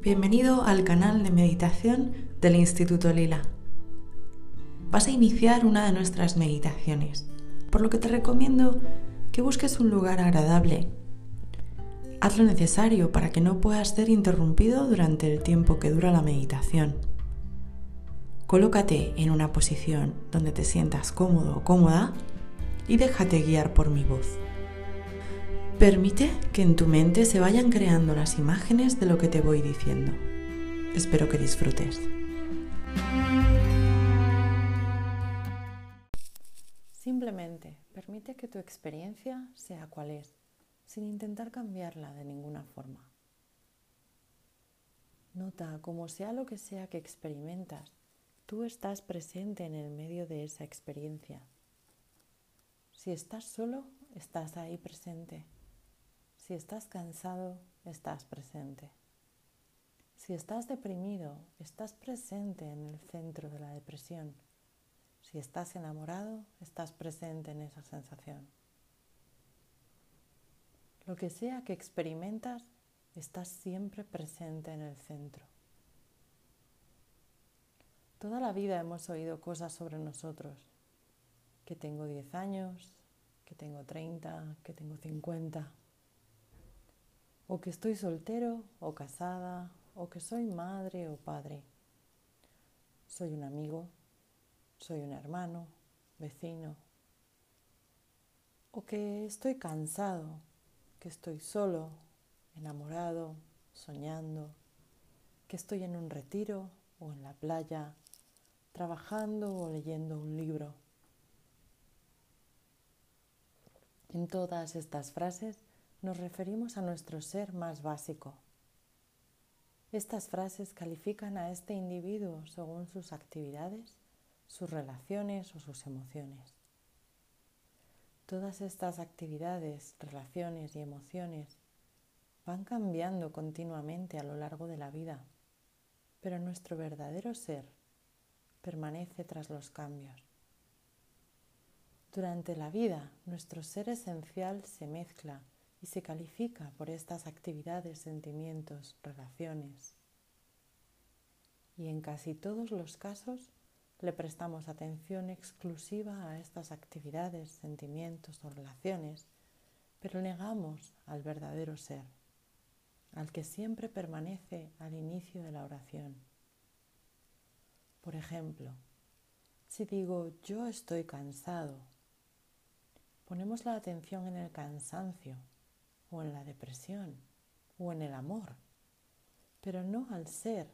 Bienvenido al canal de meditación del Instituto Lila. Vas a iniciar una de nuestras meditaciones, por lo que te recomiendo que busques un lugar agradable. Haz lo necesario para que no puedas ser interrumpido durante el tiempo que dura la meditación. Colócate en una posición donde te sientas cómodo o cómoda y déjate guiar por mi voz. Permite que en tu mente se vayan creando las imágenes de lo que te voy diciendo. Espero que disfrutes. Simplemente permite que tu experiencia sea cual es, sin intentar cambiarla de ninguna forma. Nota como sea lo que sea que experimentas, tú estás presente en el medio de esa experiencia. Si estás solo, estás ahí presente. Si estás cansado, estás presente. Si estás deprimido, estás presente en el centro de la depresión. Si estás enamorado, estás presente en esa sensación. Lo que sea que experimentas, estás siempre presente en el centro. Toda la vida hemos oído cosas sobre nosotros, que tengo 10 años, que tengo 30, que tengo 50 o que estoy soltero o casada, o que soy madre o padre. Soy un amigo, soy un hermano, vecino, o que estoy cansado, que estoy solo, enamorado, soñando, que estoy en un retiro o en la playa, trabajando o leyendo un libro. En todas estas frases nos referimos a nuestro ser más básico. Estas frases califican a este individuo según sus actividades, sus relaciones o sus emociones. Todas estas actividades, relaciones y emociones van cambiando continuamente a lo largo de la vida, pero nuestro verdadero ser permanece tras los cambios. Durante la vida, nuestro ser esencial se mezcla y se califica por estas actividades, sentimientos, relaciones. Y en casi todos los casos le prestamos atención exclusiva a estas actividades, sentimientos o relaciones, pero negamos al verdadero ser, al que siempre permanece al inicio de la oración. Por ejemplo, si digo yo estoy cansado, ponemos la atención en el cansancio o en la depresión o en el amor, pero no al ser,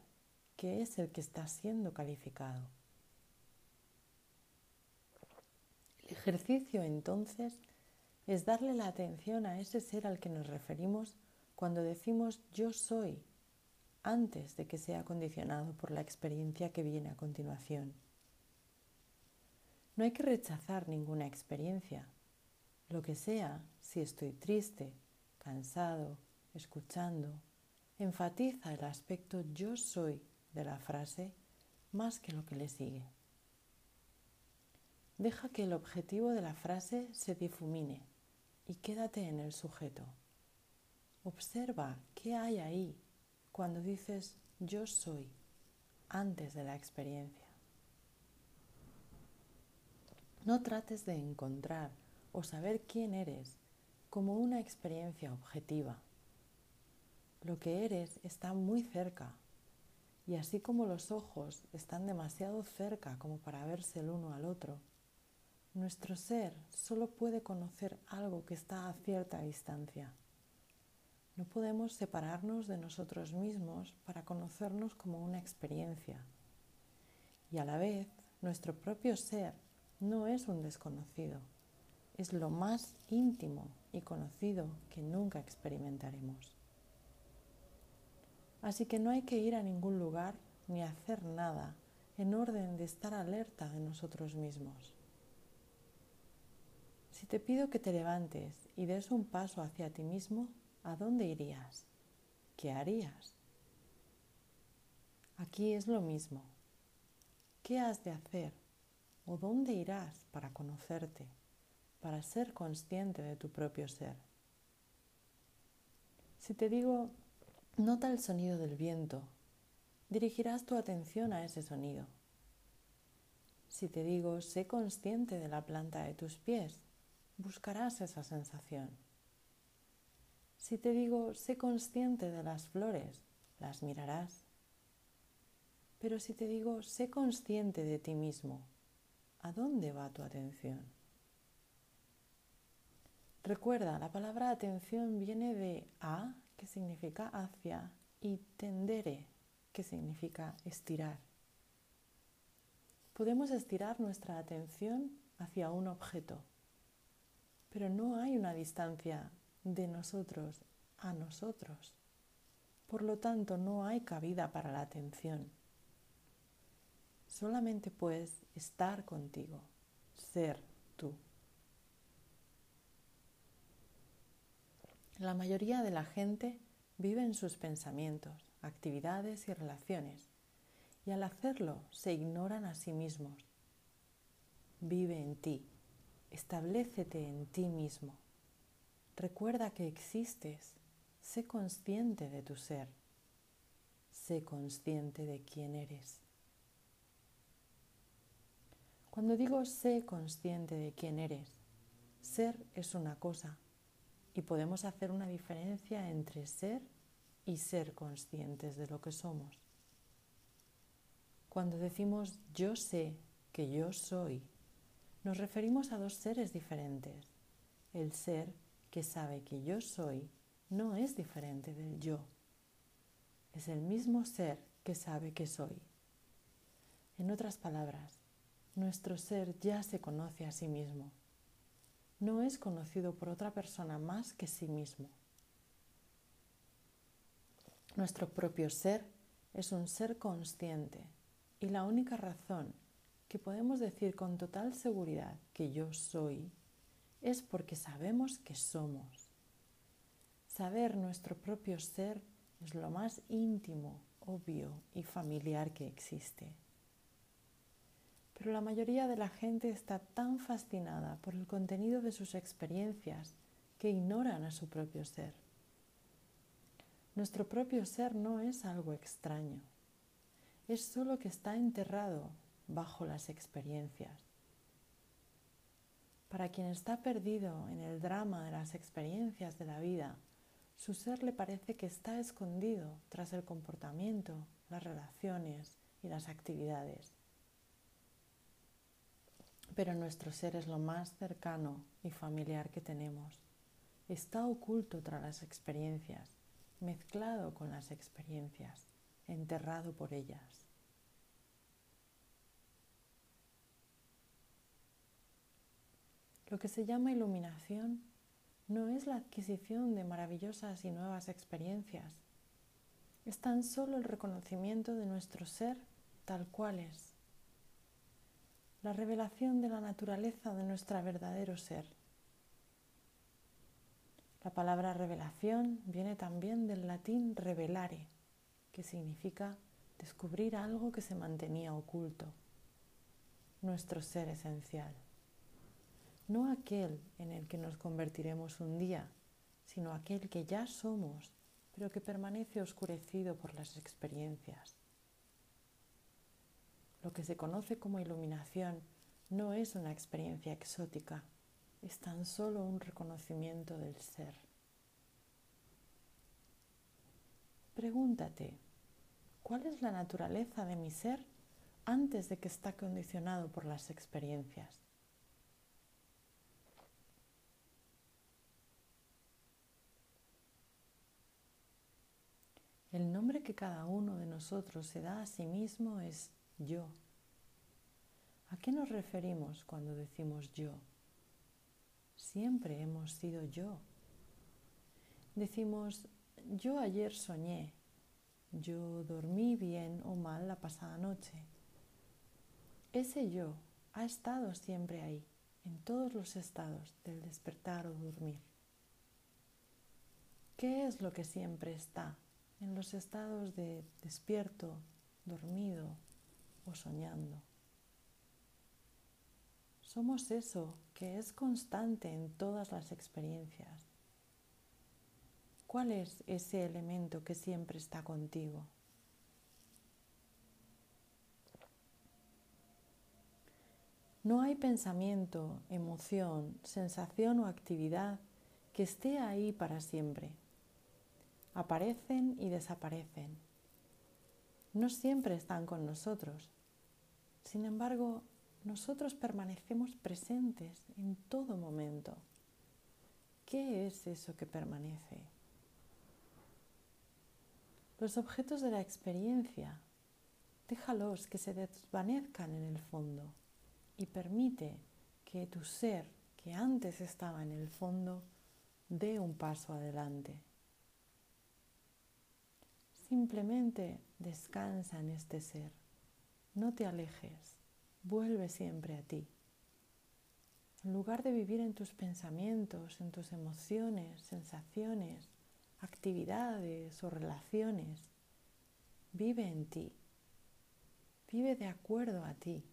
que es el que está siendo calificado. El ejercicio entonces es darle la atención a ese ser al que nos referimos cuando decimos yo soy, antes de que sea condicionado por la experiencia que viene a continuación. No hay que rechazar ninguna experiencia. Lo que sea, si estoy triste, cansado, escuchando, enfatiza el aspecto yo soy de la frase más que lo que le sigue. Deja que el objetivo de la frase se difumine y quédate en el sujeto. Observa qué hay ahí cuando dices yo soy antes de la experiencia. No trates de encontrar o saber quién eres como una experiencia objetiva. Lo que eres está muy cerca y así como los ojos están demasiado cerca como para verse el uno al otro, nuestro ser solo puede conocer algo que está a cierta distancia. No podemos separarnos de nosotros mismos para conocernos como una experiencia. Y a la vez, nuestro propio ser no es un desconocido, es lo más íntimo y conocido que nunca experimentaremos. Así que no hay que ir a ningún lugar ni hacer nada en orden de estar alerta de nosotros mismos. Si te pido que te levantes y des un paso hacia ti mismo, ¿a dónde irías? ¿Qué harías? Aquí es lo mismo. ¿Qué has de hacer o dónde irás para conocerte? Para ser consciente de tu propio ser. Si te digo, Nota el sonido del viento. Dirigirás tu atención a ese sonido. Si te digo, sé consciente de la planta de tus pies, buscarás esa sensación. Si te digo, sé consciente de las flores, las mirarás. Pero si te digo, sé consciente de ti mismo, ¿a dónde va tu atención? Recuerda, la palabra atención viene de a, que significa hacia, y tendere, que significa estirar. Podemos estirar nuestra atención hacia un objeto, pero no hay una distancia de nosotros a nosotros. Por lo tanto, no hay cabida para la atención. Solamente puedes estar contigo, ser tú. La mayoría de la gente vive en sus pensamientos, actividades y relaciones, y al hacerlo se ignoran a sí mismos. Vive en ti, establecete en ti mismo. Recuerda que existes, sé consciente de tu ser, sé consciente de quién eres. Cuando digo sé consciente de quién eres, ser es una cosa y podemos hacer una diferencia entre ser y ser conscientes de lo que somos. Cuando decimos yo sé que yo soy, nos referimos a dos seres diferentes. El ser que sabe que yo soy no es diferente del yo. Es el mismo ser que sabe que soy. En otras palabras, nuestro ser ya se conoce a sí mismo no es conocido por otra persona más que sí mismo. Nuestro propio ser es un ser consciente y la única razón que podemos decir con total seguridad que yo soy es porque sabemos que somos. Saber nuestro propio ser es lo más íntimo, obvio y familiar que existe. Pero la mayoría de la gente está tan fascinada por el contenido de sus experiencias que ignoran a su propio ser. Nuestro propio ser no es algo extraño, es solo que está enterrado bajo las experiencias. Para quien está perdido en el drama de las experiencias de la vida, su ser le parece que está escondido tras el comportamiento, las relaciones y las actividades. Pero nuestro ser es lo más cercano y familiar que tenemos. Está oculto tras las experiencias, mezclado con las experiencias, enterrado por ellas. Lo que se llama iluminación no es la adquisición de maravillosas y nuevas experiencias, es tan solo el reconocimiento de nuestro ser tal cual es la revelación de la naturaleza de nuestro verdadero ser. La palabra revelación viene también del latín revelare, que significa descubrir algo que se mantenía oculto, nuestro ser esencial. No aquel en el que nos convertiremos un día, sino aquel que ya somos, pero que permanece oscurecido por las experiencias. Lo que se conoce como iluminación no es una experiencia exótica, es tan solo un reconocimiento del ser. Pregúntate, ¿cuál es la naturaleza de mi ser antes de que está condicionado por las experiencias? El nombre que cada uno de nosotros se da a sí mismo es yo. ¿A qué nos referimos cuando decimos yo? Siempre hemos sido yo. Decimos, yo ayer soñé, yo dormí bien o mal la pasada noche. Ese yo ha estado siempre ahí, en todos los estados del despertar o dormir. ¿Qué es lo que siempre está en los estados de despierto, dormido o soñando? Somos eso que es constante en todas las experiencias. ¿Cuál es ese elemento que siempre está contigo? No hay pensamiento, emoción, sensación o actividad que esté ahí para siempre. Aparecen y desaparecen. No siempre están con nosotros. Sin embargo, nosotros permanecemos presentes en todo momento. ¿Qué es eso que permanece? Los objetos de la experiencia, déjalos que se desvanezcan en el fondo y permite que tu ser, que antes estaba en el fondo, dé un paso adelante. Simplemente descansa en este ser, no te alejes, vuelve siempre a ti. En lugar de vivir en tus pensamientos, en tus emociones, sensaciones, actividades o relaciones, vive en ti, vive de acuerdo a ti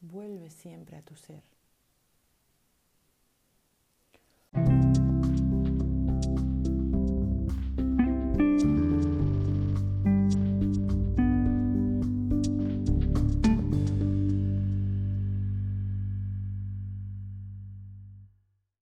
vuelve siempre a tu ser.